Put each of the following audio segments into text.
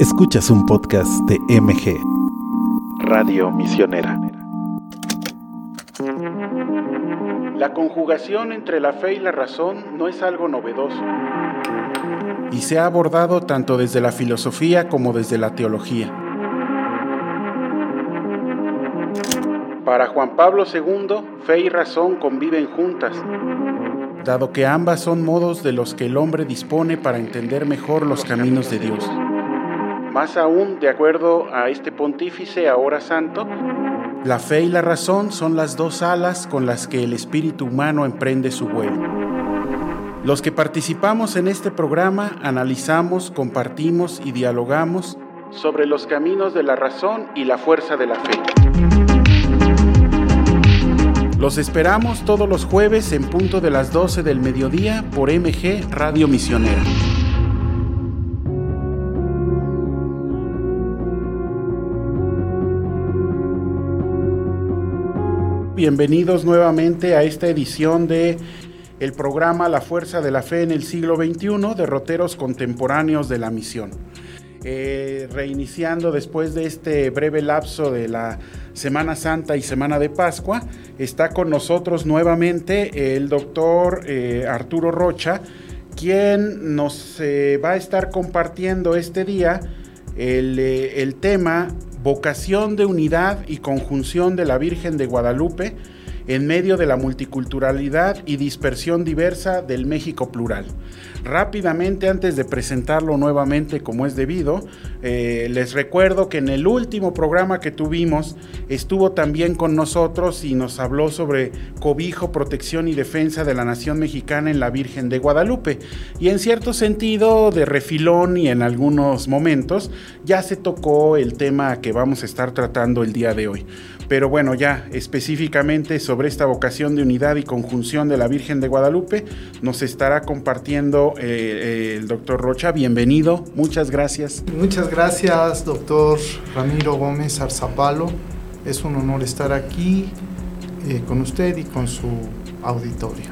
Escuchas un podcast de MG, Radio Misionera. La conjugación entre la fe y la razón no es algo novedoso y se ha abordado tanto desde la filosofía como desde la teología. Para Juan Pablo II, fe y razón conviven juntas, dado que ambas son modos de los que el hombre dispone para entender mejor los caminos de Dios. Más aún, de acuerdo a este pontífice ahora santo, la fe y la razón son las dos alas con las que el espíritu humano emprende su vuelo. Los que participamos en este programa analizamos, compartimos y dialogamos sobre los caminos de la razón y la fuerza de la fe. Los esperamos todos los jueves en punto de las 12 del mediodía por MG Radio Misionera. Bienvenidos nuevamente a esta edición de el programa La Fuerza de la Fe en el siglo XXI, derroteros contemporáneos de la misión. Eh, reiniciando después de este breve lapso de la Semana Santa y Semana de Pascua, está con nosotros nuevamente el doctor eh, Arturo Rocha, quien nos eh, va a estar compartiendo este día el, el tema vocación de unidad y conjunción de la Virgen de Guadalupe en medio de la multiculturalidad y dispersión diversa del México plural. Rápidamente, antes de presentarlo nuevamente como es debido, eh, les recuerdo que en el último programa que tuvimos estuvo también con nosotros y nos habló sobre cobijo, protección y defensa de la nación mexicana en la Virgen de Guadalupe. Y en cierto sentido, de refilón y en algunos momentos, ya se tocó el tema que vamos a estar tratando el día de hoy. Pero bueno, ya específicamente sobre esta vocación de unidad y conjunción de la Virgen de Guadalupe, nos estará compartiendo eh, eh, el doctor Rocha. Bienvenido, muchas gracias. Muchas gracias, doctor Ramiro Gómez Arzapalo. Es un honor estar aquí eh, con usted y con su auditorio.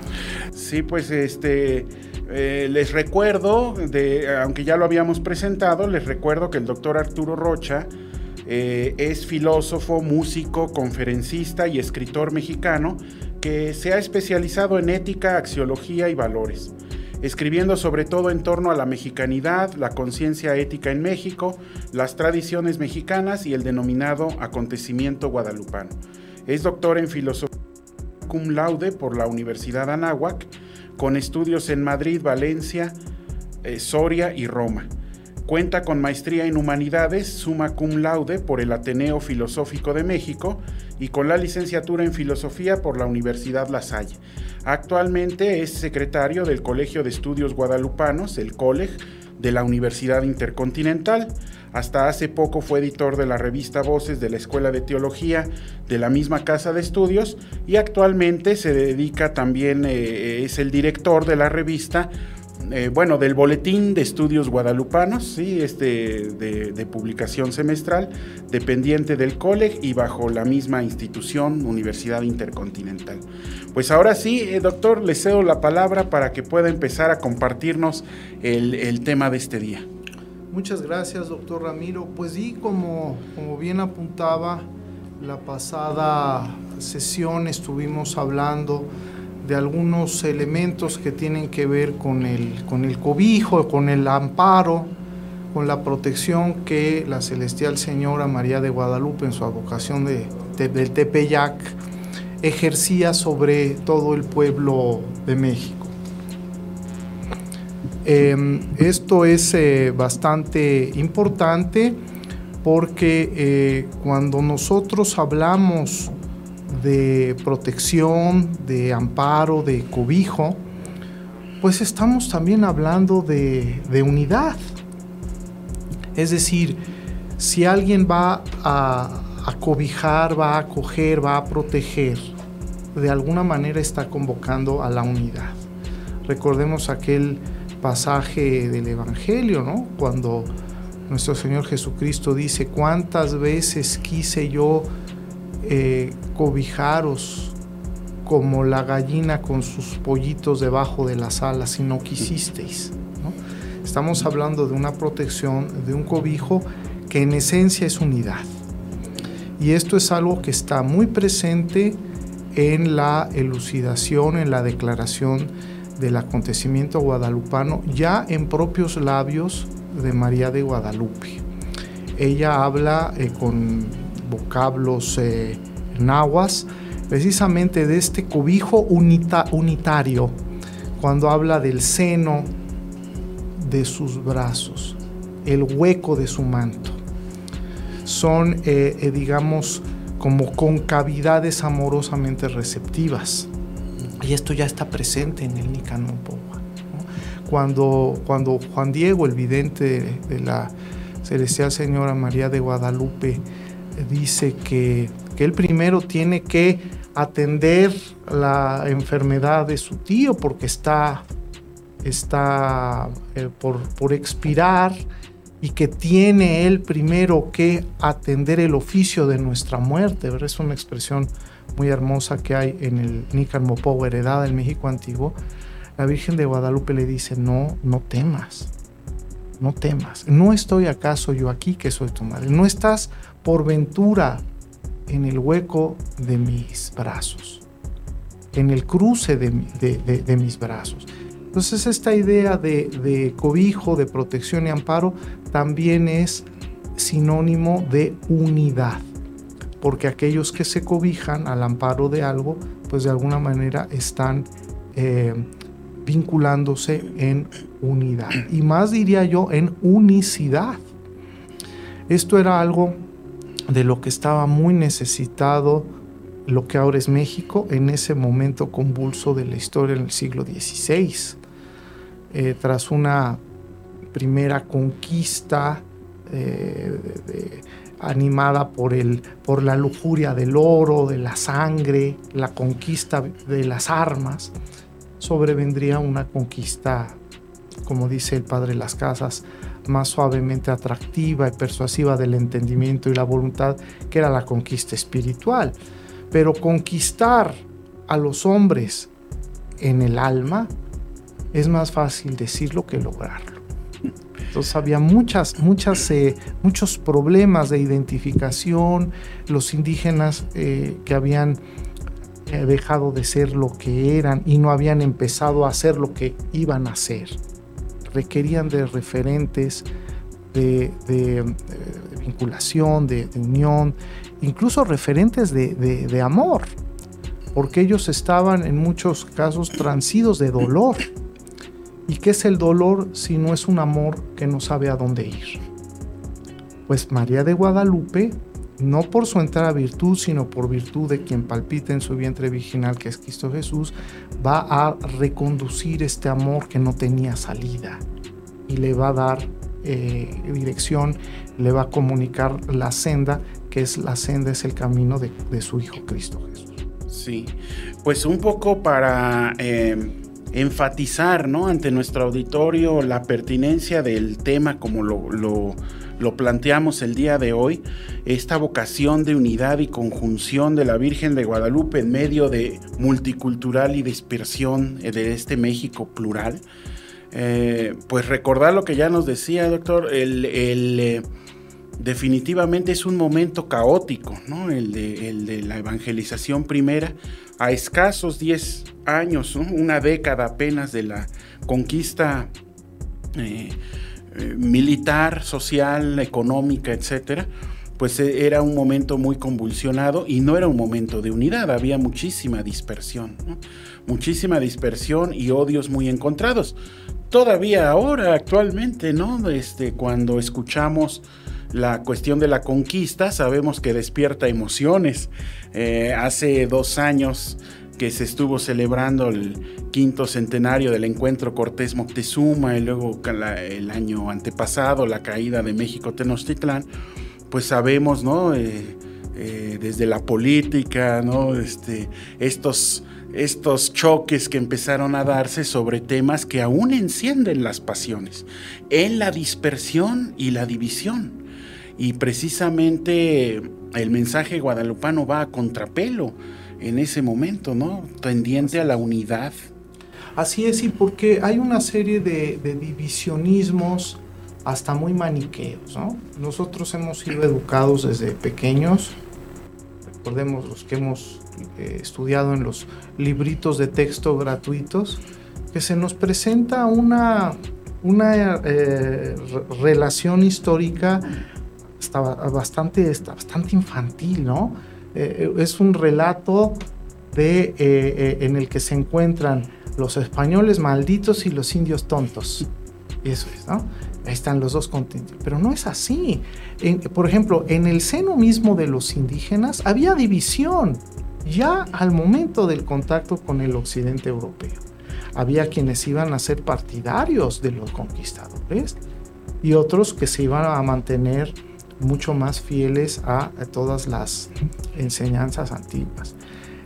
Sí, pues este... les recuerdo, de, aunque ya lo habíamos presentado, les recuerdo que el doctor Arturo Rocha eh, es filósofo, músico, conferencista y escritor mexicano que se ha especializado en ética, axiología y valores, escribiendo sobre todo en torno a la mexicanidad, la conciencia ética en México, las tradiciones mexicanas y el denominado acontecimiento guadalupano. Es doctor en filosofía cum laude por la Universidad Anáhuac, con estudios en Madrid, Valencia, eh, Soria y Roma. Cuenta con maestría en Humanidades, summa cum laude por el Ateneo Filosófico de México y con la licenciatura en Filosofía por la Universidad La Salle. Actualmente es secretario del Colegio de Estudios Guadalupanos, el COLEG, de la Universidad Intercontinental. Hasta hace poco fue editor de la revista Voces de la Escuela de Teología de la misma casa de estudios y actualmente se dedica también, eh, es el director de la revista eh, bueno, del Boletín de Estudios Guadalupanos, ¿sí? este, de, publicación semestral, dependiente del COLEG y bajo la misma institución, Universidad Intercontinental. Pues ahora sí, eh, doctor, le cedo la palabra para que pueda empezar a compartirnos el, tema de este día. Muchas gracias, doctor Ramiro. Pues sí, como, como bien apuntaba, la pasada sesión estuvimos hablando de algunos elementos que tienen que ver con el, con el cobijo, con el amparo, con la protección que la celestial Señora María de Guadalupe en su advocación de, del Tepeyac ejercía sobre todo el pueblo de México. Em, esto es eh, bastante importante porque eh, cuando nosotros hablamos de protección, de amparo, de cobijo, pues estamos también hablando de, unidad. Es decir, si alguien va a, cobijar, va a acoger, va a proteger, de alguna manera está convocando a la unidad. Recordemos aquel pasaje del Evangelio, ¿no? Cuando nuestro Señor Jesucristo dice, ¿cuántas veces quise yo eh, cobijaros como la gallina con sus pollitos debajo de las alas si no quisisteis. Estamos hablando de una protección, de un cobijo que en esencia es unidad. Y esto es algo que está muy presente en la elucidación, en la declaración del acontecimiento guadalupano, ya en propios labios de María de Guadalupe. Ella habla eh, con vocablos eh, nahuas precisamente de este cobijo unitario cuando habla del seno de sus brazos, el hueco de su manto. Son, eh, eh, digamos, como concavidades amorosamente receptivas. Y esto ya está presente en el Nicanor Cuando, cuando Juan Diego, el vidente de la Celestial Señora María de Guadalupe, dice que, que él primero tiene que atender la enfermedad de su tío porque está, está eh, por, por expirar y que tiene él primero que atender el oficio de nuestra muerte. Es una expresión muy hermosa que hay en el Nican Mopo heredada del México antiguo. La Virgen de Guadalupe le dice, no, no temas, no temas. ¿No estoy acaso yo aquí que soy tu madre? ¿No estás por ventura en el hueco de mis brazos, en el cruce de, mis brazos. Entonces esta idea de, cobijo, de protección y amparo también es sinónimo de unidad, porque aquellos que se cobijan al amparo de algo, pues de alguna manera están eh, vinculándose en unidad, y más diría yo en unicidad. Esto era algo de lo que estaba muy necesitado lo que ahora es México en ese momento convulso de la historia en el siglo XVI. Eh, tras una primera conquista eh, animada por, el, por la lujuria del oro, de la sangre, la conquista de las armas, sobrevendría una conquista, como dice el padre las casas, más suavemente atractiva y persuasiva del entendimiento y la voluntad, que era la conquista espiritual. Pero conquistar a los hombres en el alma es más fácil decirlo que lograrlo. Entonces había muchas, muchas, eh, muchos problemas de identificación, los indígenas eh, que habían eh, dejado de ser lo que eran y no habían empezado a hacer lo que iban a hacer requerían de referentes de, vinculación, de, unión, incluso referentes de, amor, porque ellos estaban en muchos casos transidos de dolor. ¿Y qué es el dolor si no es un amor que no sabe a dónde ir? Pues María de Guadalupe, no por su entrada a virtud, sino por virtud de quien palpita en su vientre virginal, que es Cristo Jesús, va a reconducir este amor que no tenía salida y le va a dar eh, dirección, le va a comunicar la senda, que es la senda, es el camino de, su Hijo Cristo Jesús. Sí, pues un poco para eh, enfatizar ¿no? ante nuestro auditorio la pertinencia del tema como lo, lo, planteamos el día de hoy, esta vocación de unidad y conjunción de la Virgen de Guadalupe en medio de multicultural y dispersión de este México plural. Eh, pues recordar lo que ya nos decía, doctor, el, eh, definitivamente es un momento caótico, ¿no? El de, la evangelización primera, a escasos 10 años, una década apenas de la conquista eh, militar, social, económica, etcétera pues era un momento muy convulsionado y no era un momento de unidad, había muchísima dispersión, muchísima dispersión y odios muy encontrados. Todavía ahora, actualmente, ¿no? Este, cuando escuchamos la cuestión de la conquista, sabemos que despierta emociones. Eh, hace dos años que se estuvo celebrando el quinto centenario del encuentro Cortés Moctezuma y luego el año antepasado la caída de México Tenochtitlán, pues sabemos, ¿no? Eh, eh, desde la política, ¿no? Este, estos estos choques que empezaron a darse sobre temas que aún encienden las pasiones, en la dispersión y la división. Y precisamente el mensaje guadalupano va a contrapelo en ese momento, ¿no? Tendiente a la unidad. Así es, y porque hay una serie de, divisionismos hasta muy maniqueos, ¿no? Nosotros hemos sido educados desde pequeños, recordemos los que hemos eh, estudiado en los libritos de texto gratuitos, que se nos presenta una, una eh, relación histórica bastante, bastante infantil, ¿no? Eh, es un relato de, en el que se encuentran los españoles malditos y los indios tontos. Eso es, ¿no? Ahí están los dos continentes. Pero no es así. por ejemplo, en el seno mismo de los indígenas había división ya al momento del contacto con el occidente europeo. Había quienes iban a ser partidarios de los conquistadores y otros que se iban a mantener mucho más fieles a todas las enseñanzas antiguas.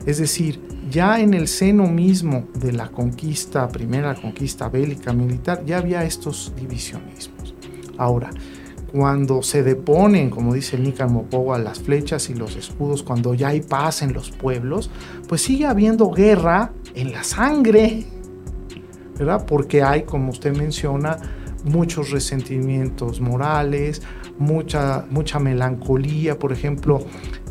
Es decir, ya en el seno mismo de la conquista, primera conquista bélica militar, ya había estos divisionismos. Ahora, cuando se deponen, como dice el Nican Mopowa, las flechas y los escudos, cuando ya hay paz en los pueblos, pues sigue habiendo guerra en la sangre, ¿verdad? Porque hay, como usted menciona, muchos resentimientos morales, mucha, mucha melancolía, por ejemplo,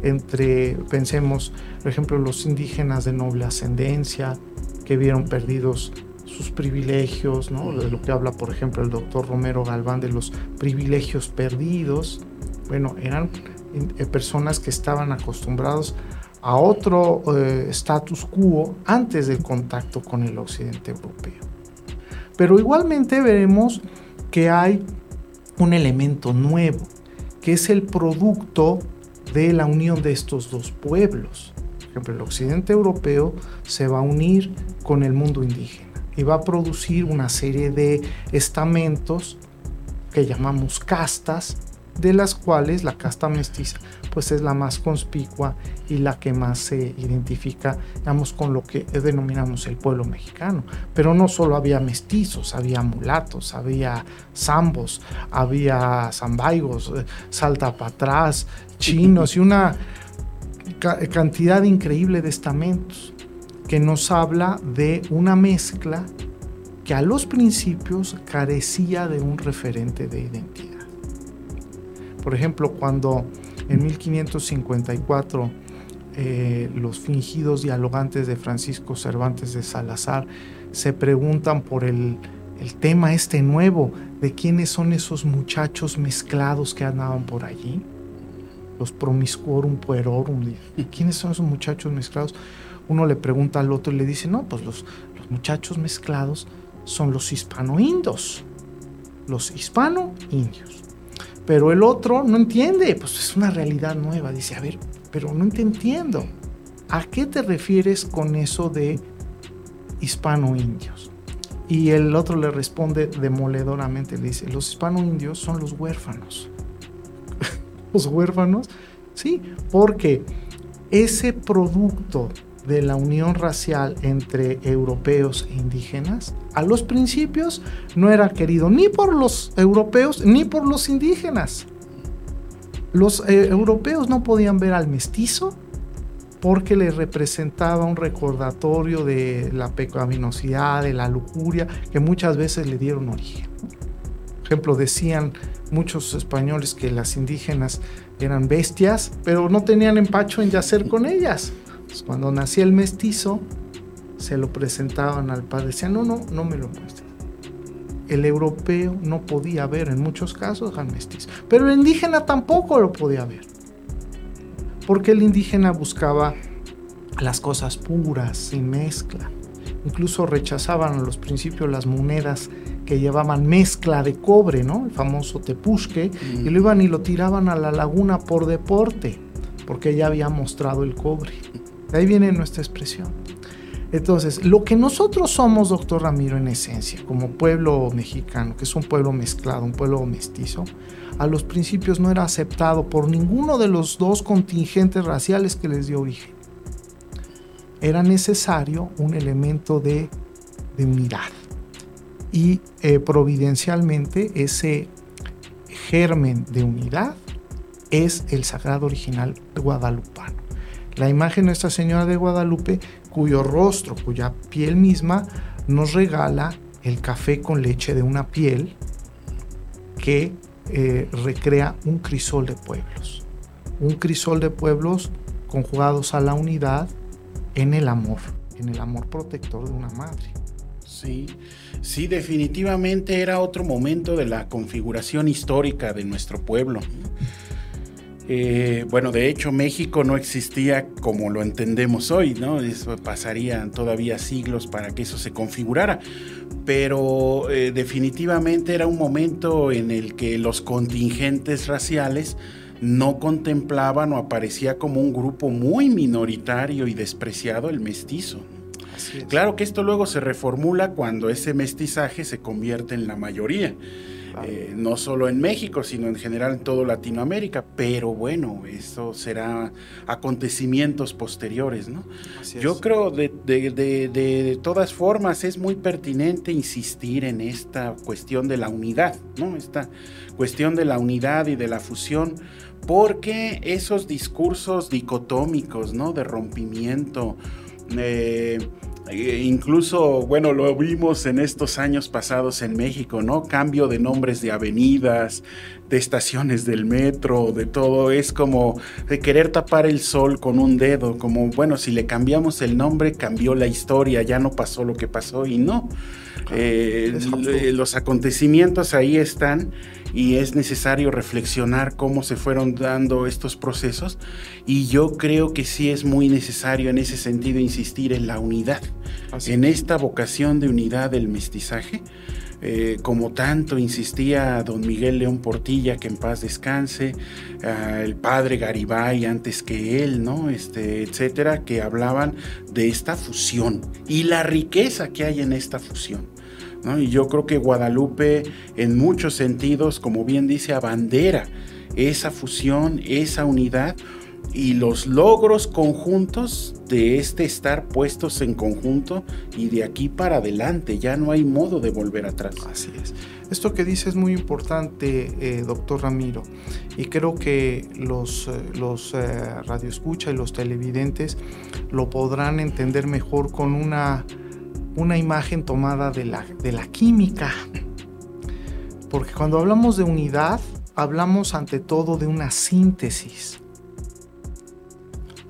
entre, pensemos, por ejemplo, los indígenas de noble ascendencia que vieron perdidos sus privilegios, ¿no? de lo que habla, por ejemplo, el doctor Romero Galván de los privilegios perdidos. Bueno, eran eh, personas que estaban acostumbrados a otro eh, status quo antes del contacto con el occidente europeo. Pero igualmente veremos que hay un elemento nuevo, que es el producto de la unión de estos dos pueblos. Por ejemplo, el occidente europeo se va a unir con el mundo indígena y va a producir una serie de estamentos que llamamos castas, de las cuales la casta mestiza pues es la más conspicua y la que más se identifica, digamos, con lo que denominamos el pueblo mexicano. Pero no solo había mestizos, había mulatos, había zambos, había zambaigos, eh, saltapatras, chinos y una cantidad increíble de estamentos que nos habla de una mezcla que a los principios carecía de un referente de identidad. Por ejemplo, cuando en 1554, eh, los fingidos dialogantes de Francisco Cervantes de Salazar se preguntan por el, tema este nuevo de quiénes son esos muchachos mezclados que andaban por allí. Los promiscuorum puerorum. ¿Quiénes son esos muchachos mezclados? Uno le pregunta al otro y le dice, no, pues los, los muchachos mezclados son los hispano-indos. Los hispano-indios. Pero el otro no entiende, pues es una realidad nueva. Dice, a ver, pero no te entiendo. ¿A qué te refieres con eso de hispano-indios? Y el otro le responde demoledoramente, le dice, los hispano-indios son los huérfanos. los huérfanos, sí, porque ese producto de la unión racial entre europeos e indígenas, a los principios no era querido ni por los europeos ni por los indígenas. Los eh, europeos no podían ver al mestizo porque le representaba un recordatorio de la pecaminosidad, de la lujuria, que muchas veces le dieron origen. Por ejemplo, decían muchos españoles que las indígenas eran bestias, pero no tenían empacho en yacer con ellas. Cuando nacía el mestizo, se lo presentaban al padre. Decían, no, no, no me lo muestres. El europeo no podía ver en muchos casos al mestizo. Pero el indígena tampoco lo podía ver. Porque el indígena buscaba las cosas puras, sin mezcla. Incluso rechazaban a los principios las monedas que llevaban mezcla de cobre, ¿no? El famoso tepusque, y lo iban y lo tiraban a la laguna por deporte, porque ya había mostrado el cobre. De ahí viene nuestra expresión. Entonces, lo que nosotros somos, doctor Ramiro, en esencia, como pueblo mexicano, que es un pueblo mezclado, un pueblo mestizo, a los principios no era aceptado por ninguno de los dos contingentes raciales que les dio origen. Era necesario un elemento de, unidad. Y eh, providencialmente ese germen de unidad es el sagrado original guadalupano la imagen de Nuestra Señora de Guadalupe, cuyo rostro, cuya piel misma nos regala el café con leche de una piel que eh, recrea un crisol de pueblos. Un crisol de pueblos conjugados a la unidad en el amor, en el amor protector de una madre. Sí, sí, definitivamente era otro momento de la configuración histórica de nuestro pueblo. Eh, bueno, de hecho México no existía como lo entendemos hoy, ¿no? Eso pasarían todavía siglos para que eso se configurara, pero eh, definitivamente era un momento en el que los contingentes raciales no contemplaban o aparecía como un grupo muy minoritario y despreciado el mestizo. Claro que esto luego se reformula cuando ese mestizaje se convierte en la mayoría. Eh, no solo en México, sino en general en toda Latinoamérica, pero bueno, eso será acontecimientos posteriores, ¿no? Yo creo de, de, todas formas es muy pertinente insistir en esta cuestión de la unidad, ¿no? Esta cuestión de la unidad y de la fusión, porque esos discursos dicotómicos, ¿no? De rompimiento, eh, incluso, bueno, lo vimos en estos años pasados en México, ¿no? Cambio de nombres de avenidas, de estaciones del metro, de todo. Es como de querer tapar el sol con un dedo, como, bueno, si le cambiamos el nombre, cambió la historia, ya no pasó lo que pasó y no. Eh, los acontecimientos ahí están y es necesario reflexionar cómo se fueron dando estos procesos y yo creo que sí es muy necesario en ese sentido insistir en la unidad, en esta vocación de unidad del mestizaje. Eh, como tanto insistía don Miguel León Portilla, que en paz descanse, el padre Garibay antes que él, ¿no? Este, etcétera, que hablaban de esta fusión y la riqueza que hay en esta fusión. Y yo creo que Guadalupe en muchos sentidos, como bien dice, abandera esa fusión, esa unidad y los logros conjuntos de este estar puestos en conjunto y de aquí para adelante, ya no hay modo de volver atrás. Así es. Esto que dice es muy importante, eh, doctor Ramiro, y creo que los, eh, los eh, radioescucha y los televidentes lo podrán entender mejor con una una imagen tomada de la, de la química. Porque cuando hablamos de unidad, hablamos ante todo de una síntesis,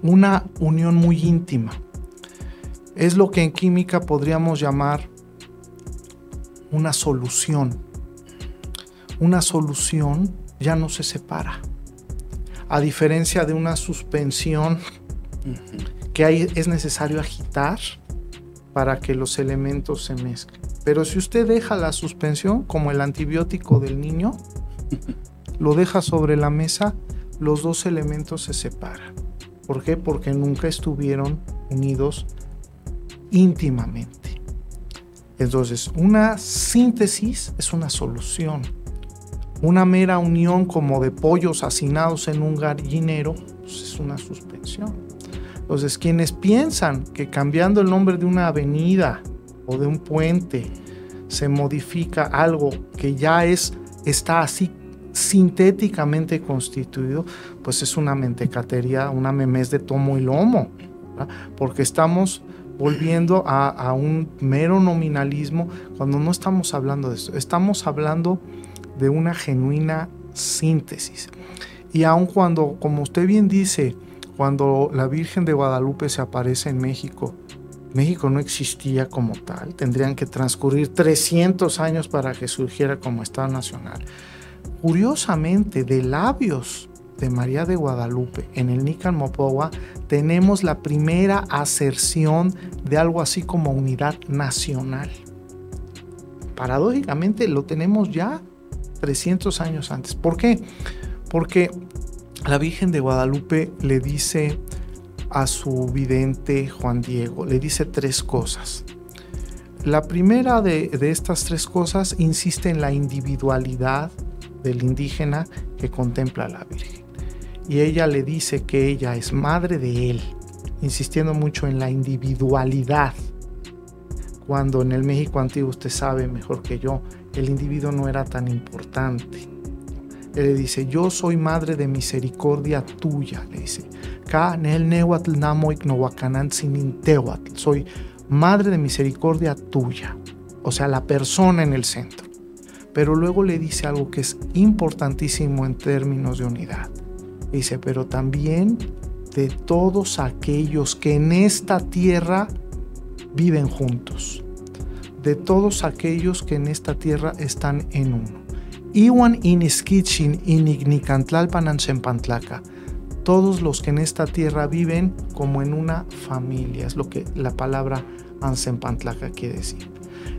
una unión muy íntima. Es lo que en química podríamos llamar una solución. Una solución ya no se separa. A diferencia de una suspensión que es necesario agitar, para que los elementos se mezclen. Pero si usted deja la suspensión, como el antibiótico del niño, lo deja sobre la mesa, los dos elementos se separan. ¿Por qué? Porque nunca estuvieron unidos íntimamente. Entonces, una síntesis es una solución. Una mera unión como de pollos hacinados en un gallinero pues, es una suspensión. Entonces, quienes piensan que cambiando el nombre de una avenida o de un puente se modifica algo que ya es, está así sintéticamente constituido, pues es una mentecatería, una memez de tomo y lomo, porque estamos volviendo a, a, un mero nominalismo cuando no estamos hablando de esto, estamos hablando de una genuina síntesis. Y aun cuando, como usted bien dice, cuando la Virgen de Guadalupe se aparece en México, México no existía como tal. Tendrían que transcurrir 300 años para que surgiera como Estado Nacional. Curiosamente, de labios de María de Guadalupe en el Nican Mopowa tenemos la primera aserción de algo así como unidad nacional. Paradójicamente lo tenemos ya 300 años antes. ¿Por qué? Porque la Virgen de Guadalupe le dice a su vidente Juan Diego, le dice tres cosas. La primera de, estas tres cosas insiste en la individualidad del indígena que contempla a la Virgen. Y ella le dice que ella es madre de él, insistiendo mucho en la individualidad. Cuando en el México antiguo usted sabe mejor que yo, el individuo no era tan importante le dice, yo soy madre de misericordia tuya, le dice. Soy Madre de misericordia tuya, o sea, la persona en el centro. Pero luego le dice algo que es importantísimo en términos de unidad. Dice, pero también de todos aquellos que en esta tierra viven juntos, de todos aquellos que en esta tierra están en uno. Iwan iniskichin inignicantlalpan anchempantlaca. Todos los que en esta tierra viven como en una familia, es lo que la palabra anchempantlaca quiere decir.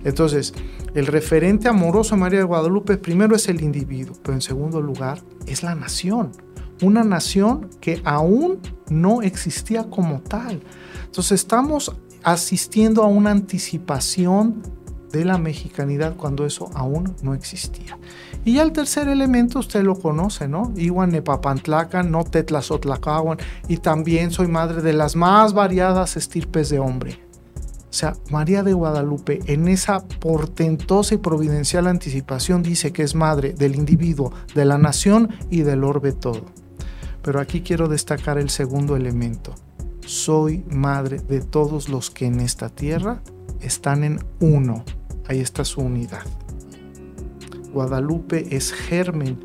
Entonces, el referente amoroso de María de Guadalupe primero es el individuo, pero en segundo lugar es la nación. Una nación que aún no existía como tal. Entonces estamos asistiendo a una anticipación de la mexicanidad cuando eso aún no existía. Y ya el tercer elemento usted lo conoce, ¿no? Iwan Nepapantlacan, no Tetlazotlacahuan, y también soy madre de las más variadas estirpes de hombre. O sea, María de Guadalupe en esa portentosa y providencial anticipación dice que es madre del individuo, de la nación y del orbe todo. Pero aquí quiero destacar el segundo elemento. Soy madre de todos los que en esta tierra están en uno. Ahí está su unidad. Guadalupe es germen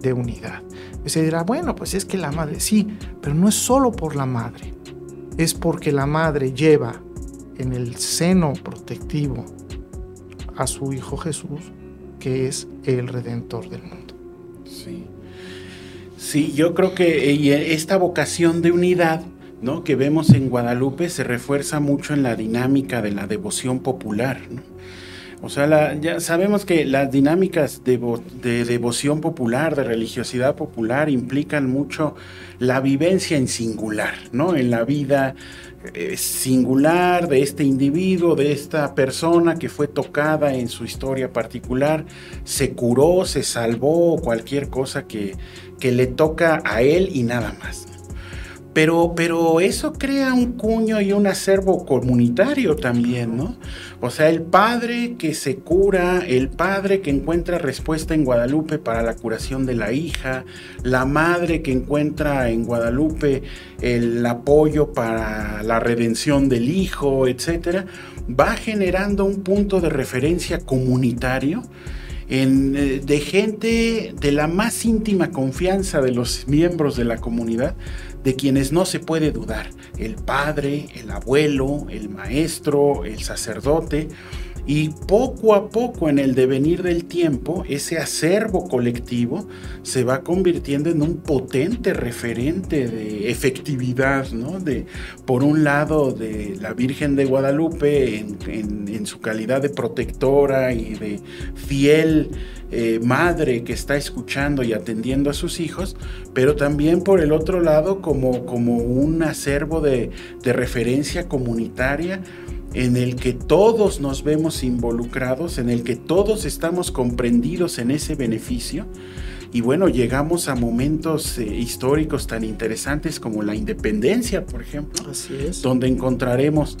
de unidad. Se dirá, bueno, pues es que la madre sí, pero no es solo por la madre. Es porque la madre lleva en el seno protectivo a su Hijo Jesús, que es el Redentor del mundo. Sí. Sí, yo creo que esta vocación de unidad ¿no? que vemos en Guadalupe se refuerza mucho en la dinámica de la devoción popular. O sea, ya sabemos que las dinámicas de, devoción popular, de religiosidad popular, implican mucho la vivencia en singular, ¿no? En la vida eh, singular de este individuo, de esta persona que fue tocada en su historia particular, se curó, se salvó, cualquier cosa que le toca a él y nada más. Pero, pero eso crea un cuño y un acervo comunitario también, ¿no? O sea, el padre que se cura, el padre que encuentra respuesta en Guadalupe para la curación de la hija, la madre que encuentra en Guadalupe el apoyo para la redención del hijo, etcétera, va generando un punto de referencia comunitario eh, de gente de la más íntima confianza de los miembros de la comunidad, de quienes no se puede dudar, el padre, el abuelo, el maestro, el sacerdote, y poco a poco en el devenir del tiempo, ese acervo colectivo se va convirtiendo en un potente referente de efectividad, ¿no? De, por un lado, de la Virgen de Guadalupe en, su calidad de protectora y de fiel eh, madre que está escuchando y atendiendo a sus hijos, pero también por el otro lado como, como un acervo de, de referencia comunitaria en el que todos nos vemos involucrados, en el que todos estamos comprendidos en ese beneficio. Y bueno, llegamos a momentos eh, históricos tan interesantes como la independencia, por ejemplo, Así es. donde encontraremos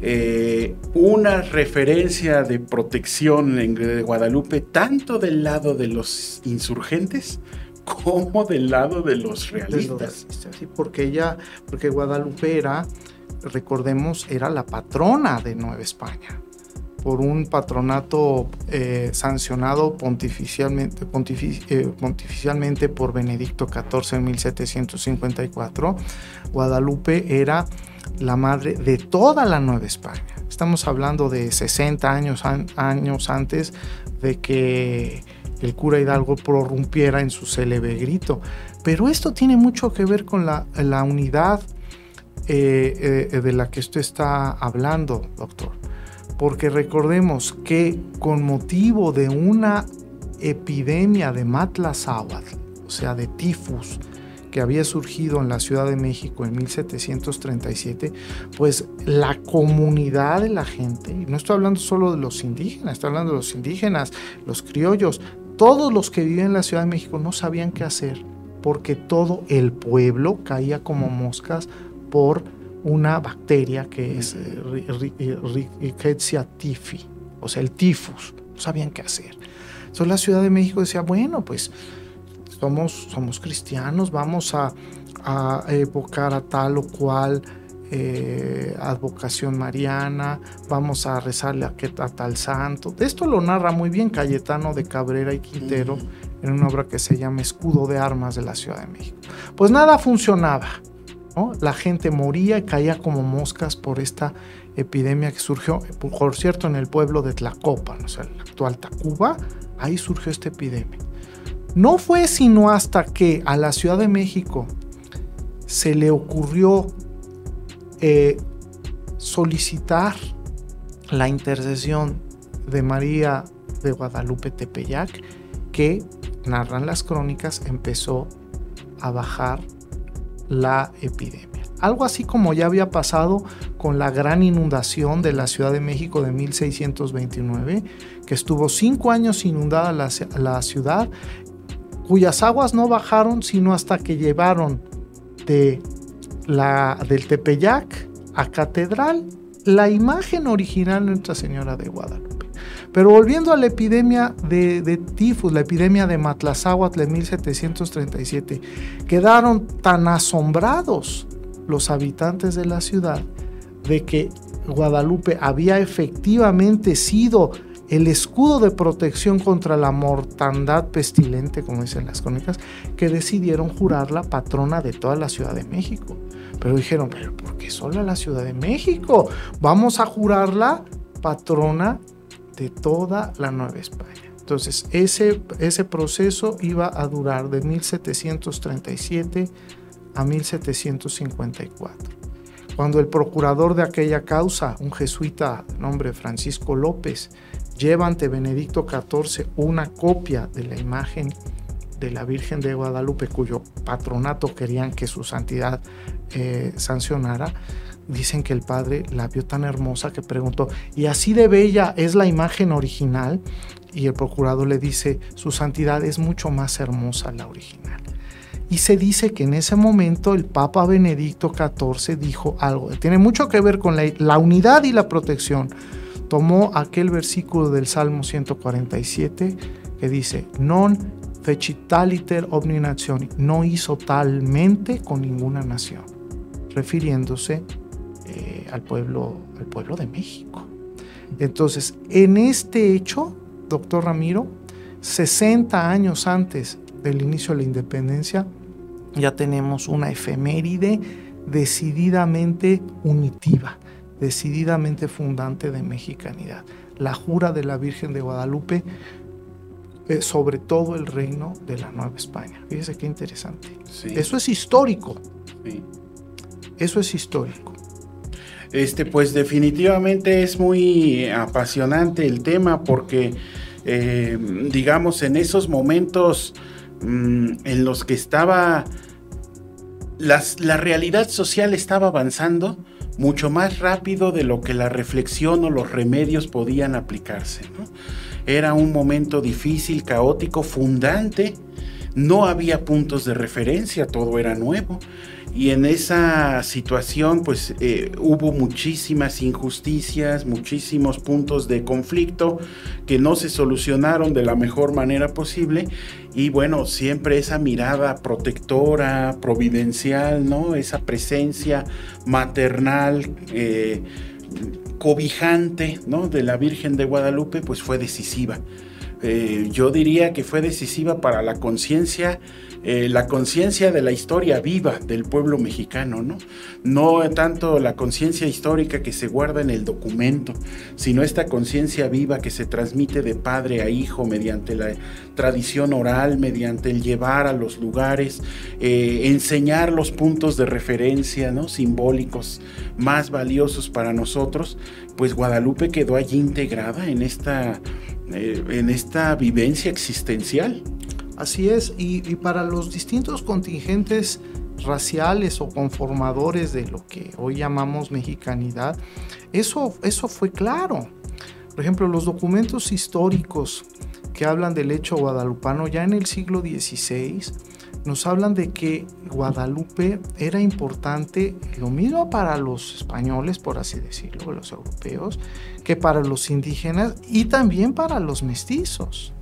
eh, una referencia de protección en Guadalupe, tanto del lado de los insurgentes como del lado de los realistas. sí, porque ella, porque Guadalupe era recordemos, era la patrona de Nueva España por un patronato eh, sancionado pontificialmente, eh, pontificialmente por Benedicto XIV en 1754, Guadalupe era la madre de toda la Nueva España. Estamos hablando de 60 años, años antes de que el cura Hidalgo prorrumpiera en su célebre grito. Pero esto tiene mucho que ver con la, la unidad eh, eh, de la que usted está hablando, doctor. Porque recordemos que con motivo de una epidemia de matlazáhuatl, o sea, de tifus, que había surgido en la Ciudad de México en 1737, pues la comunidad de la gente, y no estoy hablando solo de los indígenas, estoy hablando de los indígenas, los criollos, todos los que vivían en la Ciudad de México no sabían qué hacer, porque todo el pueblo caía como moscas por una bacteria que es eh, Rickettsia tifi, o sea, el tifus. No sabían qué hacer. Entonces la Ciudad de México decía, bueno, pues somos, somos cristianos, vamos a, evocar a tal o cual eh, advocación mariana, vamos a rezarle a, a, tal santo. Esto lo narra muy bien Cayetano de Cabrera y Quintero en una obra que se llama Escudo de Armas de la Ciudad de México. Pues nada funcionaba. La gente moría y caía como moscas por esta epidemia que surgió, por cierto, en el pueblo de Tlacopan, o sea, el actual Tacuba, ahí surgió esta epidemia. No fue sino hasta que a la Ciudad de México se le ocurrió eh, solicitar la intercesión de María de Guadalupe Tepeyac, que, narran las crónicas, empezó a bajar la epidemia. Algo así como ya había pasado con la gran inundación de la Ciudad de México de 1629, que estuvo cinco años inundada la, ciudad, cuyas aguas no bajaron sino hasta que llevaron de la, del Tepeyac a Catedral la imagen original de Nuestra Señora de Guadalupe. Pero volviendo a la epidemia de, tifus, la epidemia de Matlazáhuatl de 1737, quedaron tan asombrados los habitantes de la ciudad de que Guadalupe había efectivamente sido el escudo de protección contra la mortandad pestilente, como dicen las crónicas, que decidieron jurarla patrona de toda la Ciudad de México. Pero dijeron, pero ¿por qué solo la Ciudad de México? Vamos a jurarla patrona de toda la Nueva España. Entonces, ese, ese proceso iba a durar de 1737 a 1754. Cuando el procurador de aquella causa, un jesuita de nombre Francisco López, lleva ante Benedicto XIV una copia de la imagen de la Virgen de Guadalupe, cuyo patronato querían que su santidad eh, sancionara, dicen que el padre la vio tan hermosa que preguntó, ¿y así de bella es la imagen original? Y el procurador le dice, su santidad es mucho más hermosa la original. Y se dice que en ese momento el Papa Benedicto XIV dijo algo, tiene mucho que ver con la, unidad y la protección. Tomó aquel versículo del Salmo 147 que dice, non fecitaliter omni no hizo talmente con ninguna nación, refiriéndose eh, al, pueblo, al pueblo de México. Entonces, en este hecho, doctor Ramiro, 60 años antes del inicio de la independencia, ya tenemos una efeméride decididamente unitiva, decididamente fundante de mexicanidad. La jura de la Virgen de Guadalupe eh, sobre todo el reino de la Nueva España. Fíjese qué interesante. Eso es histórico. Eso es histórico. Este, pues definitivamente es muy apasionante el tema porque, eh, digamos, en esos momentos Mm, en los que estaba la realidad social estaba avanzando mucho más rápido de lo que la reflexión o los remedios podían aplicarse. Era un momento difícil, caótico, fundante, no había puntos de referencia, todo era nuevo y en esa situación pues eh, hubo muchísimas injusticias, muchísimos puntos de conflicto que no se solucionaron de la mejor manera posible y bueno, siempre esa mirada protectora, providencial, ¿no? Esa presencia maternal, eh, cobijante, ¿no? De la Virgen de Guadalupe pues fue decisiva. Eh, yo diría que fue decisiva para la conciencia eh, la conciencia de la historia viva del pueblo mexicano, ¿no? No tanto la conciencia histórica que se guarda en el documento, sino esta conciencia viva que se transmite de padre a hijo mediante la tradición oral, mediante el llevar a los lugares, eh, enseñar los puntos de referencia, ¿no? Simbólicos más valiosos para nosotros, pues Guadalupe quedó allí integrada en esta, eh, en esta vivencia existencial. Así es, y, para los distintos contingentes raciales o conformadores de lo que hoy llamamos mexicanidad, eso, eso fue claro. Por ejemplo, los documentos históricos que hablan del hecho guadalupano ya en el siglo XVI nos hablan de que Guadalupe era importante lo mismo para los españoles, por así decirlo, los europeos, que para los indígenas y también para los mestizos.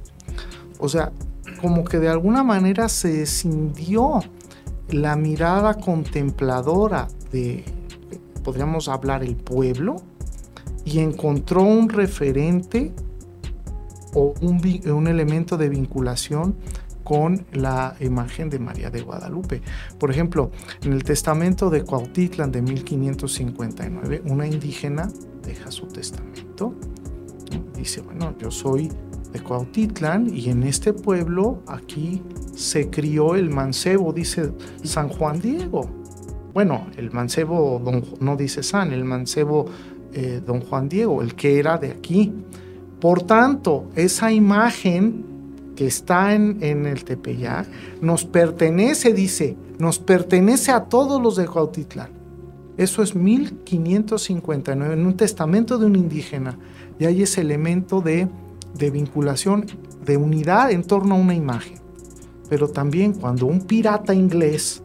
O sea, como que de alguna manera se escindió la mirada contempladora de, podríamos hablar el pueblo, y encontró un referente o un, elemento de vinculación con la imagen de María de Guadalupe. Por ejemplo, en el testamento de Cuautitlan de 1559, una indígena deja su testamento, dice, bueno, yo soy de Cuautitlán y en este pueblo aquí se crió el mancebo, dice San Juan Diego. Bueno, el mancebo no dice San, el mancebo eh, don Juan Diego, el que era de aquí. Por tanto, esa imagen que está en, en el Tepeyac nos pertenece, dice, nos pertenece a todos los de Cuautitlán. Eso es 1559, en un testamento de un indígena. Y hay ese elemento de, de vinculación, de unidad en torno a una imagen. Pero también cuando un pirata inglés,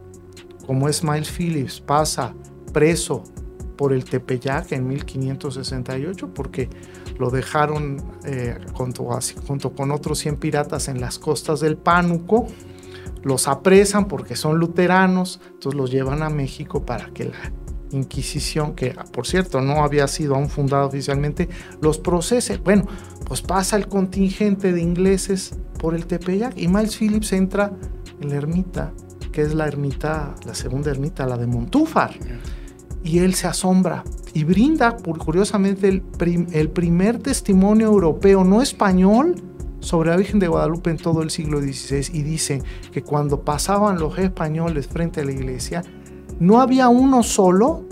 como es Miles Phillips, pasa preso por el Tepeyac en 1568 porque lo dejaron eh, junto, junto, con otros 100 piratas en las costas del Pánuco, los apresan porque son luteranos, entonces los llevan a México para que la Inquisición, que por cierto no había sido aún fundada oficialmente, los procese. Bueno, pues pasa el contingente de ingleses por el Tepeyac y Miles Phillips entra en la ermita, que es la ermita, la segunda ermita, la de Montúfar y él se asombra y brinda, curiosamente, el, primer testimonio europeo no español sobre la Virgen de Guadalupe en todo el siglo XVI y dice que cuando pasaban los españoles frente a la iglesia, no había uno solo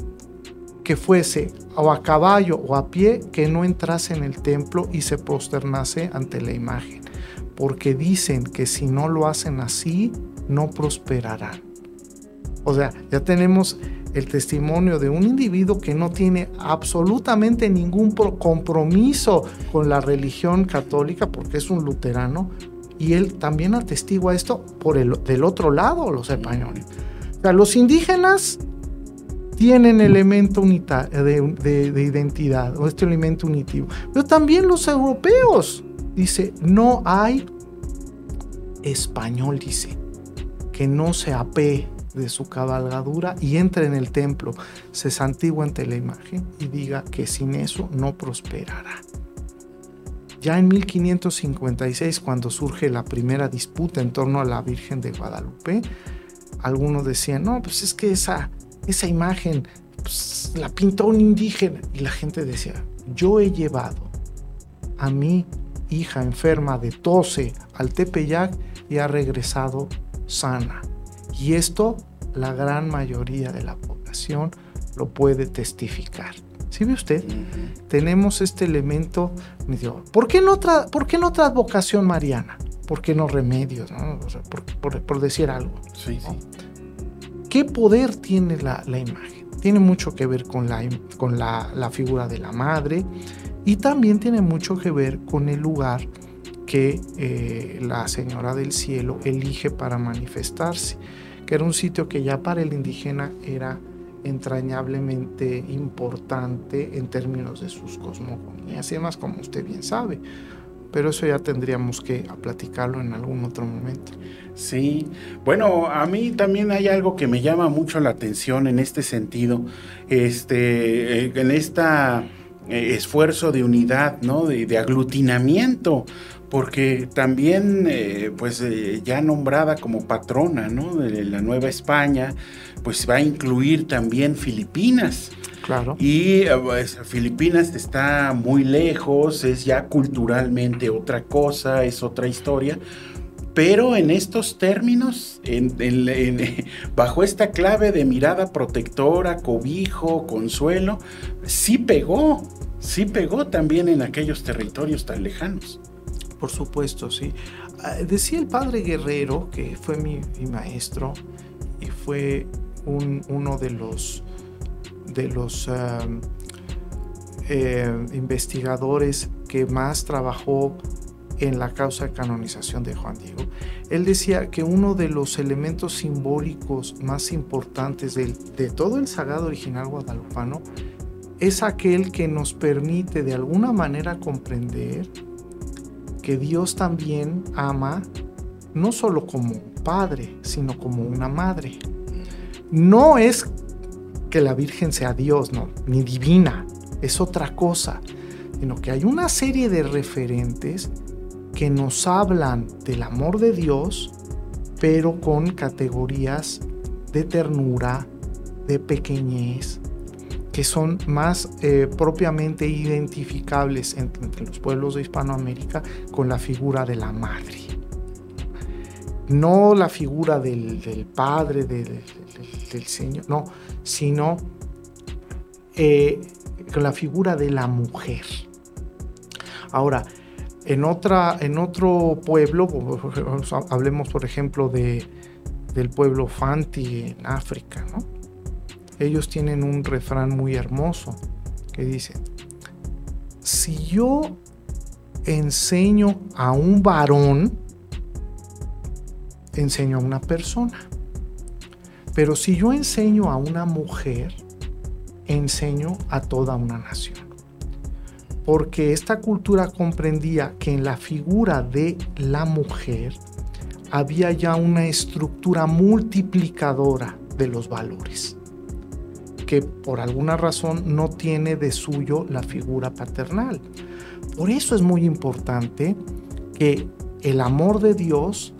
que fuese o a caballo o a pie que no entrase en el templo y se prosternase ante la imagen, porque dicen que si no lo hacen así, no prosperarán. O sea, ya tenemos el testimonio de un individuo que no tiene absolutamente ningún compromiso con la religión católica porque es un luterano y él también atestigua esto por el del otro lado los españoles. O sea, los indígenas tienen elemento de, de identidad o este elemento unitivo, pero también los europeos. Dice, no hay español, dice, que no se apee de su cabalgadura y entre en el templo, se santigua ante la imagen y diga que sin eso no prosperará. Ya en 1556, cuando surge la primera disputa en torno a la Virgen de Guadalupe, algunos decían, no, pues es que esa, esa imagen pues, la pintó un indígena. Y la gente decía, yo he llevado a mi hija enferma de tose al Tepeyac y ha regresado sana. Y esto la gran mayoría de la población lo puede testificar. ¿Sí ve usted? Tenemos este elemento. ¿Por qué, no otra, ¿Por qué no otra vocación mariana? ¿Por qué no remedios? por, decir algo. Sí, sí. ¿Qué poder tiene la, imagen? Tiene mucho que ver con, la, con la, figura de la madre y también tiene mucho que ver con el lugar que eh, la Señora del Cielo elige para manifestarse que era un sitio que ya para el indígena era entrañablemente importante en términos de sus cosmogonías y demás, como usted bien sabe. Pero eso ya tendríamos que platicarlo en algún otro momento. Sí, bueno, a mí también hay algo que me llama mucho la atención en este sentido, este, eh, en este esfuerzo de unidad, ¿no? de, de aglutinamiento porque también, eh, pues eh, ya nombrada como patrona ¿no? de la Nueva España, pues va a incluir también Filipinas. Claro. Y eh, pues, Filipinas está muy lejos, es ya culturalmente otra cosa, es otra historia. Pero en estos términos, bajo esta clave de mirada protectora, cobijo, consuelo, sí pegó, sí pegó también en aquellos territorios tan lejanos. Por supuesto, sí. Ah, decía el padre Guerrero, que fue mi, maestro y fue uno de los, de los eh, investigadores que más trabajó en la causa de canonización de Juan Diego. Él decía que uno de los elementos simbólicos más importantes de, todo el sagrado original guadalupano es aquel que nos permite de alguna manera comprender que Dios también ama no solo como padre, sino como una madre. No es que la Virgen sea Dios, no, ni divina, es otra cosa, sino que hay una serie de referentes que nos hablan del amor de Dios, pero con categorías de ternura, de pequeñez, que son más eh, propiamente identificables entre, los pueblos de Hispanoamérica con la figura de la madre. No la figura del, padre, del, Señor, no, sino eh, la figura de la mujer. Ahora, en, otra, en otro pueblo, hablemos por ejemplo de, del pueblo Fanti en África, ¿no? ellos tienen un refrán muy hermoso que dice, si yo enseño a un varón, enseño a una persona. Pero si yo enseño a una mujer, enseño a toda una nación. Porque esta cultura comprendía que en la figura de la mujer había ya una estructura multiplicadora de los valores que por alguna razón no tiene de suyo la figura paternal. Por eso es muy importante que el amor de Dios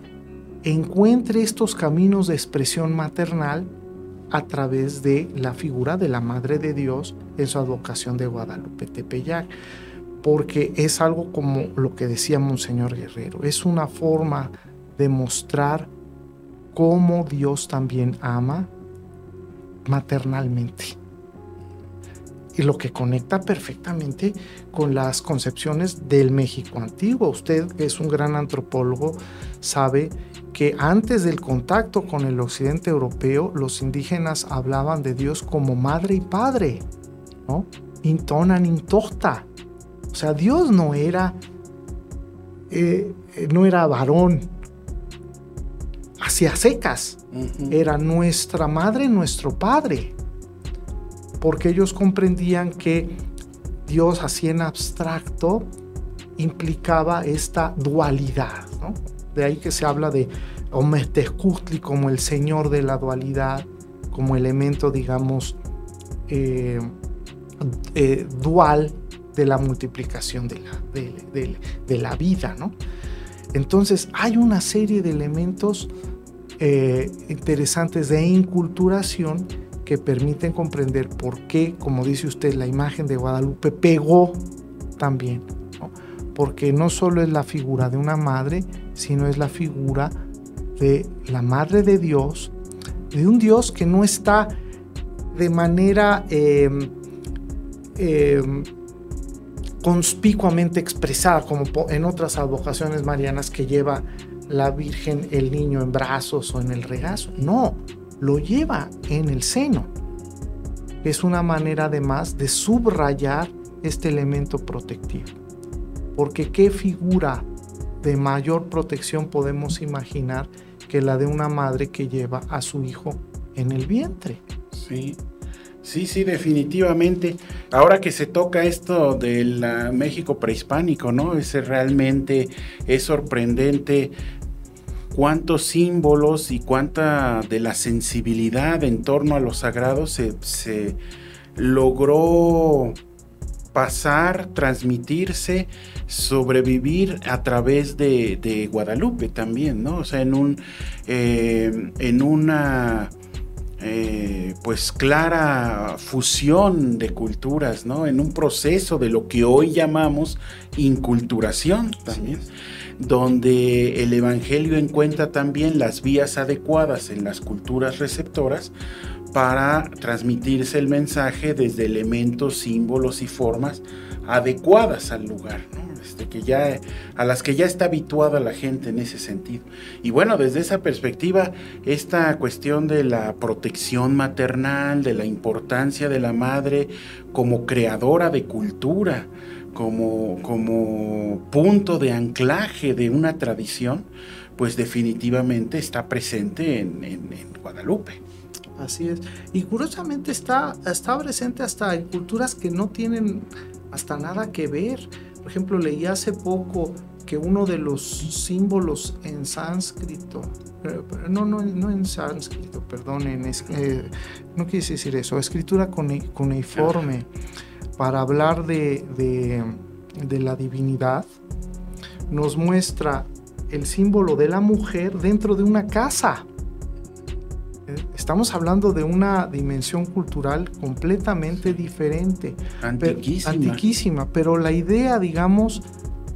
encuentre estos caminos de expresión maternal a través de la figura de la Madre de Dios en su advocación de Guadalupe Tepeyac, porque es algo como lo que decía Monseñor Guerrero, es una forma de mostrar cómo Dios también ama maternalmente. Y lo que conecta perfectamente con las concepciones del México antiguo. Usted, es un gran antropólogo, sabe que antes del contacto con el occidente europeo, los indígenas hablaban de Dios como madre y padre, ¿no? Intonan intosta. O sea, Dios no era, eh, no era varón, hacia secas. Era nuestra madre, nuestro padre, porque ellos comprendían que Dios así en abstracto implicaba esta dualidad, De ahí que se habla de Omestescustli como el señor de la dualidad, como elemento, digamos, eh, eh, dual de la multiplicación de la, de la vida, ¿no? Entonces hay una serie de elementos eh, interesantes de inculturación que permiten comprender por qué, como dice usted, la imagen de Guadalupe pegó también. Porque no solo es la figura de una madre, sino es la figura de la Madre de Dios, de un Dios que no está de manera em, em, conspicuamente expresada, como en otras advocaciones marianas que lleva la Virgen el niño en brazos o en el regazo. No, lo lleva en el seno. Es una manera además de subrayar este elemento protectivo. Porque qué figura de mayor protección podemos imaginar que la de una madre que lleva a su hijo en el vientre. Sí, sí, sí, definitivamente. Ahora que se toca esto del México prehispánico, ¿no? Ese realmente es sorprendente cuántos símbolos y cuánta de la sensibilidad en torno a los sagrados se, logró pasar, transmitirse, sobrevivir a través de, Guadalupe también, ¿no? O sea, en un eh, en una eh, pues clara fusión de culturas, ¿no? En un proceso de lo que hoy llamamos inculturación también donde el Evangelio encuentra también las vías adecuadas en las culturas receptoras para transmitirse el mensaje desde elementos, símbolos y formas adecuadas al lugar, este, que ya, a las que ya está habituada la gente en ese sentido. Y bueno, desde esa perspectiva, esta cuestión de la protección maternal, de la importancia de la madre como creadora de cultura, como, como punto de anclaje de una tradición, pues definitivamente está presente en, Guadalupe. Así es. Y curiosamente está, está presente hasta en culturas que no tienen hasta nada que ver. Por ejemplo, leí hace poco que uno de los símbolos en sánscrito, eh, no, no, no en sánscrito, perdón, en, eh, no quise decir eso, escritura cuneiforme, para hablar de, de la divinidad, nos muestra el símbolo de la mujer dentro de una casa. Estamos hablando de una dimensión cultural completamente diferente. Antiquísima. Pero, antiquísima, pero la idea, digamos,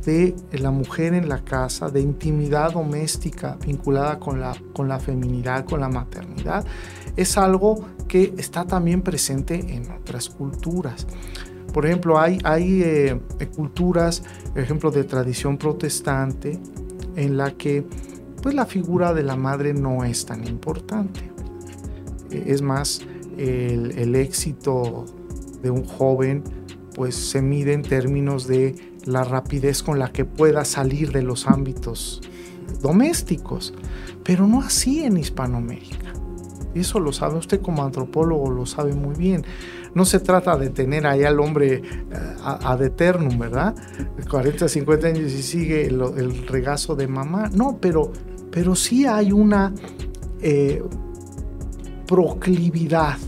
de la mujer en la casa, de intimidad doméstica vinculada con la, con la feminidad, con la maternidad, es algo que está también presente en otras culturas. Por ejemplo, hay, hay eh, culturas, por ejemplo, de tradición protestante, en la que pues, la figura de la madre no es tan importante. Es más, el, éxito de un joven pues se mide en términos de la rapidez con la que pueda salir de los ámbitos domésticos, pero no así en Hispanoamérica. Eso lo sabe usted como antropólogo, lo sabe muy bien. No se trata de tener ahí al hombre eh, ad eternum, ¿verdad? 40, 50 años y sigue el, regazo de mamá. No, pero, pero sí hay una eh, proclividad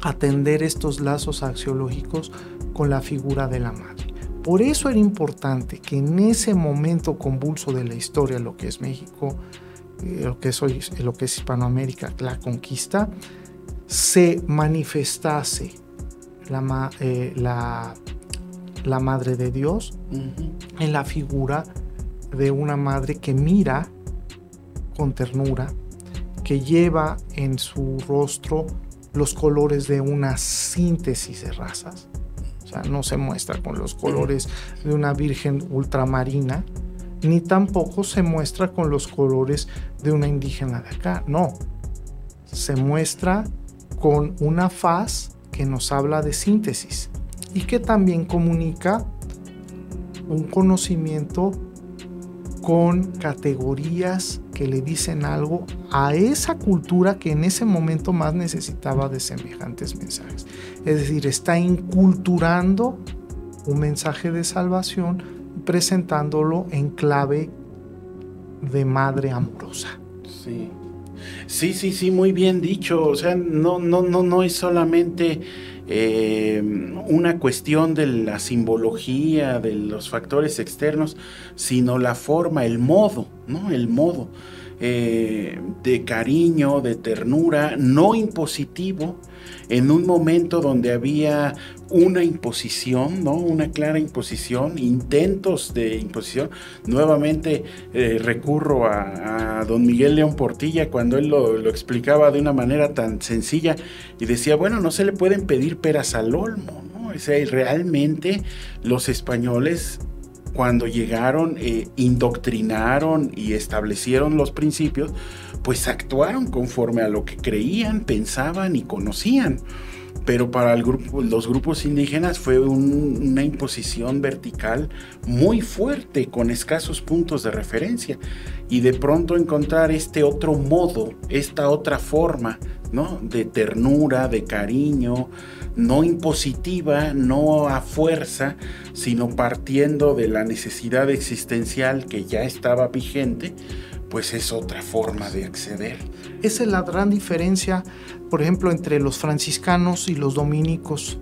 a atender estos lazos axiológicos con la figura de la madre. Por eso era importante que en ese momento convulso de la historia, lo que es México, eh, lo que es hoy, lo que es Hispanoamérica, la conquista, se manifestase la, eh, la, la Madre de Dios en la figura de una madre que mira con ternura, que lleva en su rostro los colores de una síntesis de razas, no se muestra con los colores de una virgen ultramarina, ni tampoco se muestra con los colores de una indígena de acá, no. Se muestra con una faz que nos habla de síntesis y que también comunica un conocimiento con categorías que le dicen algo a esa cultura que en ese momento más necesitaba de semejantes mensajes. Es decir, está inculturando un mensaje de salvación presentándolo en clave de madre amorosa. Sí. Sí, sí, sí, muy bien dicho. O sea, no, no, no, no es solamente eh, una cuestión de la simbología, de los factores externos, sino la forma, el modo, ¿no? El modo eh, de cariño, de ternura, no impositivo, en un momento donde había una imposición, ¿no? Una clara imposición, intentos de imposición. Nuevamente eh, recurro a, don Miguel León Portilla cuando él lo, explicaba de una manera tan sencilla y decía, bueno, no se le pueden pedir peras al olmo, ¿no? O sea, realmente los españoles cuando llegaron, eh, indoctrinaron y establecieron los principios, pues actuaron conforme a lo que creían, pensaban y conocían. Pero para los grupos indígenas fue una imposición vertical muy fuerte, con escasos puntos de referencia. Y de pronto encontrar este otro modo, esta otra forma ¿no? de ternura, de cariño, no impositiva, no a fuerza, sino partiendo de la necesidad existencial que ya estaba vigente, pues es otra forma de acceder. Esa es la gran diferencia, por ejemplo, entre los franciscanos y los dominicos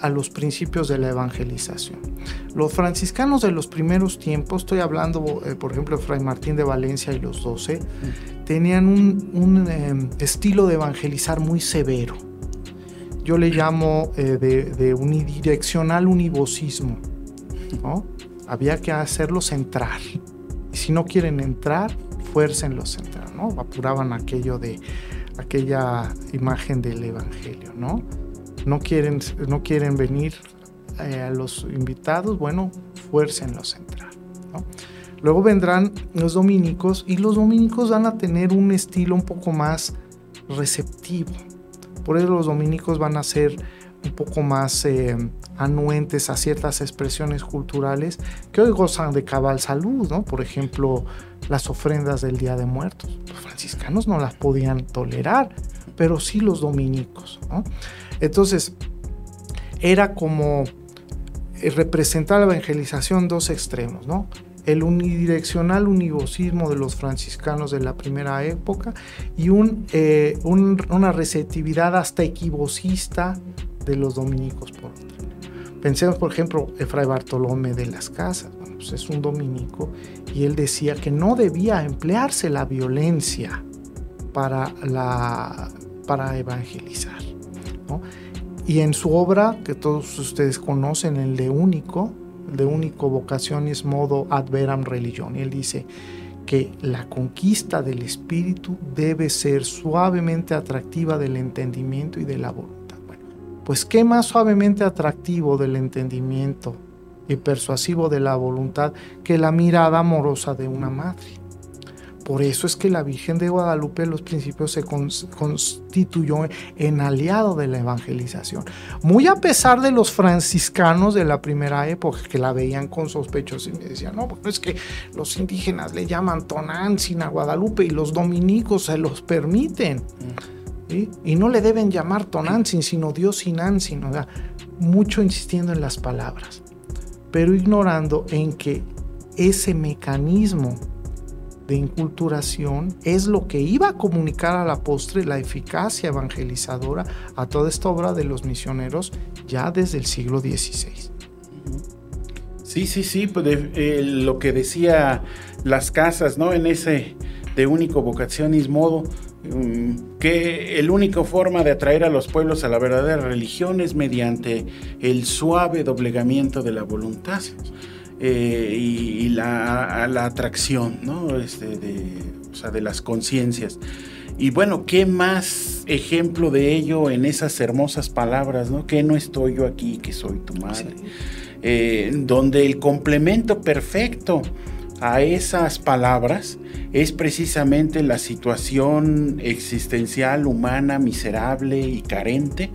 a los principios de la evangelización. Los franciscanos de los primeros tiempos, estoy hablando, eh, por ejemplo, de Fray Martín de Valencia y los doce, tenían un, eh, estilo de evangelizar muy severo. Yo le llamo eh, de, unidireccional univocismo. Había que hacerlos entrar si no quieren entrar, fuércenlos a entrar, ¿no? Apuraban aquello de aquella imagen del evangelio, ¿no? No quieren, no quieren venir eh, a los invitados, bueno, fuércenlos a entrar, ¿no? Luego vendrán los dominicos y los dominicos van a tener un estilo un poco más receptivo. Por eso los dominicos van a ser un poco más eh, anuentes a ciertas expresiones culturales que hoy gozan de cabal salud, ¿no? Por ejemplo, las ofrendas del Día de Muertos. Los franciscanos no las podían tolerar, pero sí los dominicos, ¿no? Entonces, era como eh, representa la evangelización dos extremos, ¿no? El unidireccional univocismo de los franciscanos de la primera época y eh, una receptividad hasta equivocista de los dominicos por otra. Pensemos, por ejemplo, el fray Bartolomé de las Casas, pues es un dominico y él decía que no debía emplearse la violencia para, para evangelizar. Y en su obra, que todos ustedes conocen, el de único, de único vocaciones modo ad veram religión, él dice que la conquista del espíritu debe ser suavemente atractiva del entendimiento y de la voluntad. Bueno, pues qué más suavemente atractivo del entendimiento y persuasivo de la voluntad que la mirada amorosa de una madre. Por eso es que la Virgen de Guadalupe en los principios se constituyó en aliado de la evangelización. Muy a pesar de los franciscanos de la primera época que la veían con sospechos y me decían, no, bueno, es que los indígenas le llaman Tonantzin a Guadalupe y los dominicos se los permiten. Y no le deben llamar Tonantzin, sino Dios Sinantzin. O sea, mucho insistiendo en las palabras, pero ignorando en que ese mecanismo de inculturación es lo que iba a comunicar a la postre la eficacia evangelizadora a toda esta obra de los misioneros ya desde el siglo XVI. Sí, sí, sí, pues eh, lo que decía las casas, ¿no? En ese de único vocacionis modo, mm, que el único forma de atraer a los pueblos a la verdadera religión es mediante el suave doblegamiento de la voluntad. Eh, y, la, atracción ¿no? este, de, o sea, de las conciencias. Y bueno, ¿qué más ejemplo de ello en esas hermosas palabras, ¿no? Que no estoy yo aquí, que soy tu madre. Eh, donde el complemento perfecto a esas palabras es precisamente la situación existencial humana miserable y carente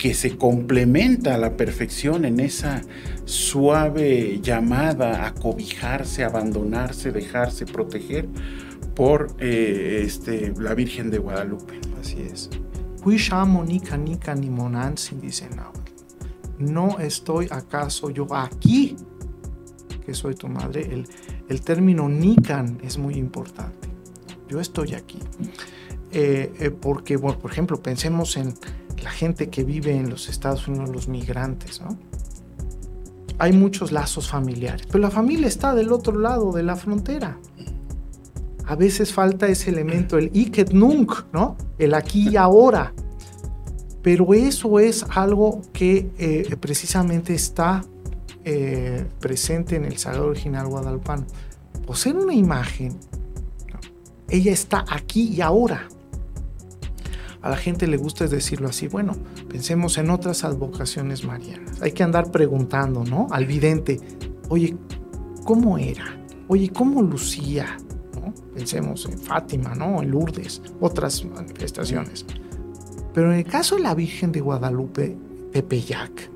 que se complementa a la perfección en esa suave llamada a cobijarse, abandonarse, dejarse proteger por eh, este, la Virgen de Guadalupe. Así es. ni monansin, dice No estoy acaso yo aquí, que soy tu madre. El, el término nikan es muy importante. Yo estoy aquí. Eh, eh, porque, bueno, por ejemplo, pensemos en la gente que vive en los Estados Unidos, los migrantes, ¿no? Hay muchos lazos familiares, pero la familia está del otro lado de la frontera. A veces falta ese elemento, el iket nunc, ¿no? El aquí y ahora. Pero eso es algo que eh, precisamente está eh, presente en el Sagrado Original Guadalupano. Posee una imagen, ella está aquí y ahora a la gente le gusta decirlo así. Bueno, pensemos en otras advocaciones marianas. Hay que andar preguntando, ¿no? Al vidente, oye, ¿cómo era? Oye, ¿cómo lucía? Pensemos en Fátima, ¿no? En Lourdes, otras manifestaciones. Pero en el caso de la Virgen de Guadalupe, Pepeyac,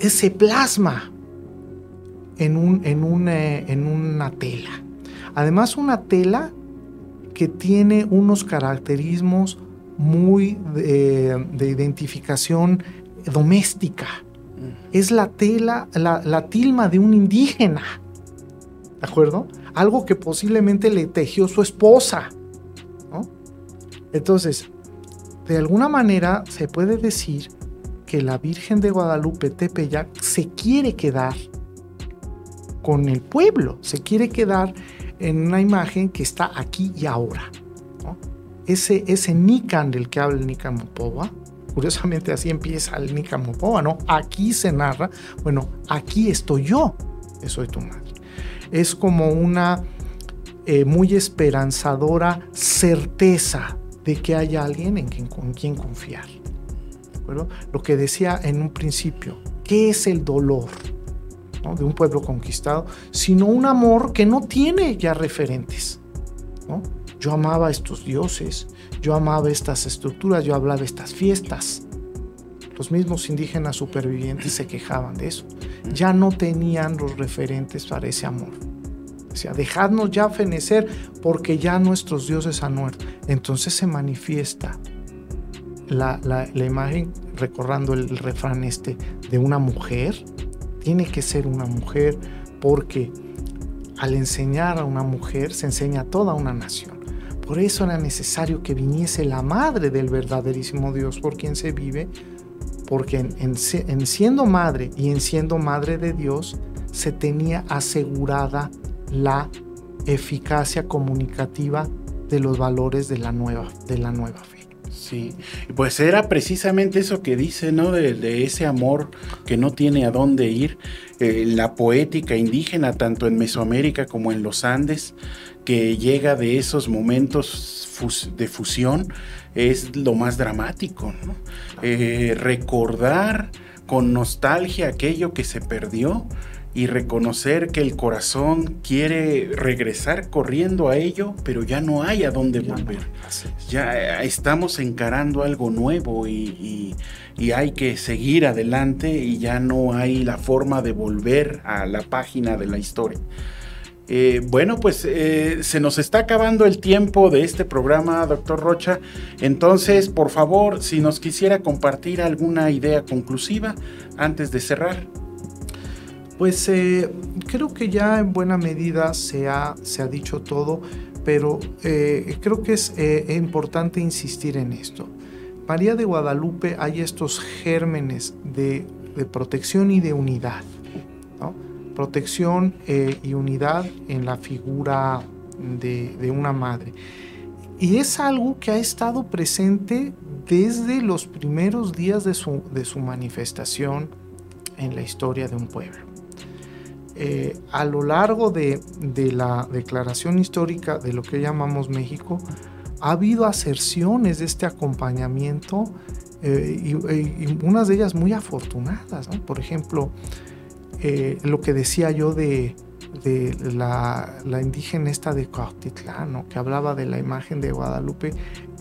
ese plasma en, un, en, eh, en una tela. Además, una tela que tiene unos caracterismos muy de, identificación doméstica. Es la tela, la, tilma de un indígena. ¿De acuerdo? Algo que posiblemente le tejió su esposa. Entonces, de alguna manera se puede decir que la Virgen de Guadalupe Tepeyac se quiere quedar con el pueblo, se quiere quedar en una imagen que está aquí y ahora ese, ese Nikan del que habla el Nikan Mopova, curiosamente así empieza el Nikan Mopova, ¿no? Aquí se narra, bueno, aquí estoy yo, soy tu madre. Es como una eh, muy esperanzadora certeza de que hay alguien en quien, con quien confiar. Lo que decía en un principio, ¿qué es el dolor? de un pueblo conquistado, sino un amor que no tiene ya referentes. ¿no? Yo amaba estos dioses, yo amaba estas estructuras, yo hablaba estas fiestas. Los mismos indígenas supervivientes se quejaban de eso. Ya no tenían los referentes para ese amor. Decía, dejadnos ya fenecer porque ya nuestros dioses han muerto. Entonces se manifiesta la, la, la imagen, recordando el refrán este, de una mujer tiene que ser una mujer porque al enseñar a una mujer se enseña a toda una nación. Por eso era necesario que viniese la madre del verdaderísimo Dios por quien se vive, porque en, siendo madre y en siendo madre de Dios se tenía asegurada la eficacia comunicativa de los valores de la nueva, de la nueva fe. Sí, pues era precisamente eso que dice, ¿no? De, ese amor que no tiene a dónde ir, eh, la poética indígena, tanto en Mesoamérica como en los Andes, que llega de esos momentos de fusión, es lo más dramático, ¿no? Eh, recordar con nostalgia aquello que se perdió, y reconocer que el corazón quiere regresar corriendo a ello, pero ya no hay a dónde volver. Ya estamos encarando algo nuevo y, hay que seguir adelante y ya no hay la forma de volver a la página de la historia. Eh, bueno, pues eh, se nos está acabando el tiempo de este programa, doctor Rocha. Entonces, por favor, si nos quisiera compartir alguna idea conclusiva antes de cerrar. Pues eh, creo que ya en buena medida se ha, se ha dicho todo, pero creo que es importante insistir en esto. María de Guadalupe hay estos gérmenes de, protección y de unidad. Protección y unidad en la figura de, una madre. Y es algo que ha estado presente desde los primeros días de su, de su manifestación en la historia de un pueblo. Eh, a lo largo de, la declaración histórica de lo que llamamos México, ha habido aserciones de este acompañamiento eh, y, unas de ellas muy afortunadas. Por ejemplo, eh, lo que decía yo de, la, indígena esta de Cuautitlán, que hablaba de la imagen de Guadalupe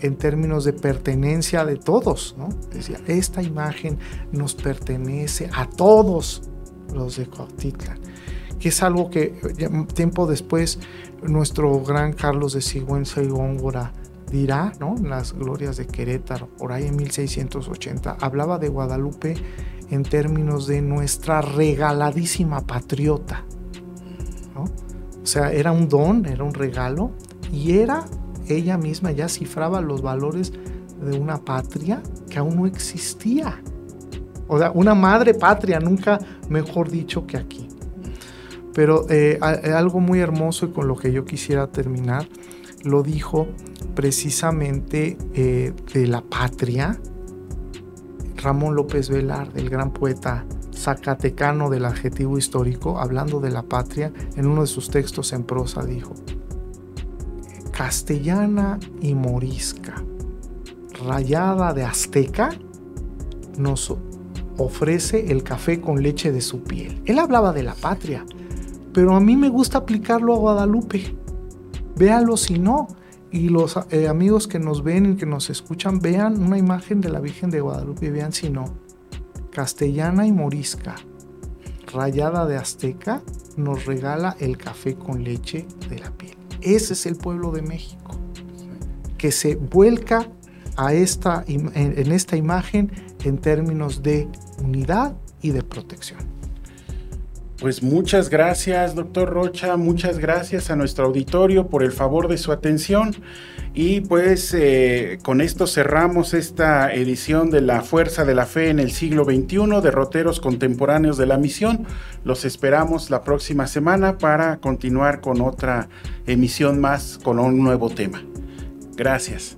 en términos de pertenencia de todos. ¿no? Decía, esta imagen nos pertenece a todos los de Cuautitlán que es algo que tiempo después nuestro gran Carlos de Sigüenza y Góngora dirá, ¿no? En las glorias de Querétaro, por ahí en 1680, hablaba de Guadalupe en términos de nuestra regaladísima patriota. O sea, era un don, era un regalo y era ella misma ya cifraba los valores de una patria que aún no existía. O sea, una madre patria, nunca mejor dicho que aquí. Pero eh, algo muy hermoso y con lo que yo quisiera terminar, lo dijo precisamente eh, de la patria Ramón López Velar, el gran poeta zacatecano del adjetivo histórico, hablando de la patria, en uno de sus textos en prosa dijo, castellana y morisca, rayada de azteca, nos ofrece el café con leche de su piel. Él hablaba de la patria, pero a mí me gusta aplicarlo a Guadalupe. Véalo si no. Y los eh, amigos que nos ven y que nos escuchan, vean una imagen de la Virgen de Guadalupe vean si no. Castellana y morisca, rayada de azteca, nos regala el café con leche de la piel. Ese es el pueblo de México, que se vuelca a esta, en esta imagen en términos de unidad y de protección. Pues muchas gracias, doctor Rocha, muchas gracias a nuestro auditorio por el favor de su atención. Y pues eh, con esto cerramos esta edición de La Fuerza de la Fe en el siglo XXI, derroteros contemporáneos de la misión. Los esperamos la próxima semana para continuar con otra emisión más con un nuevo tema. Gracias.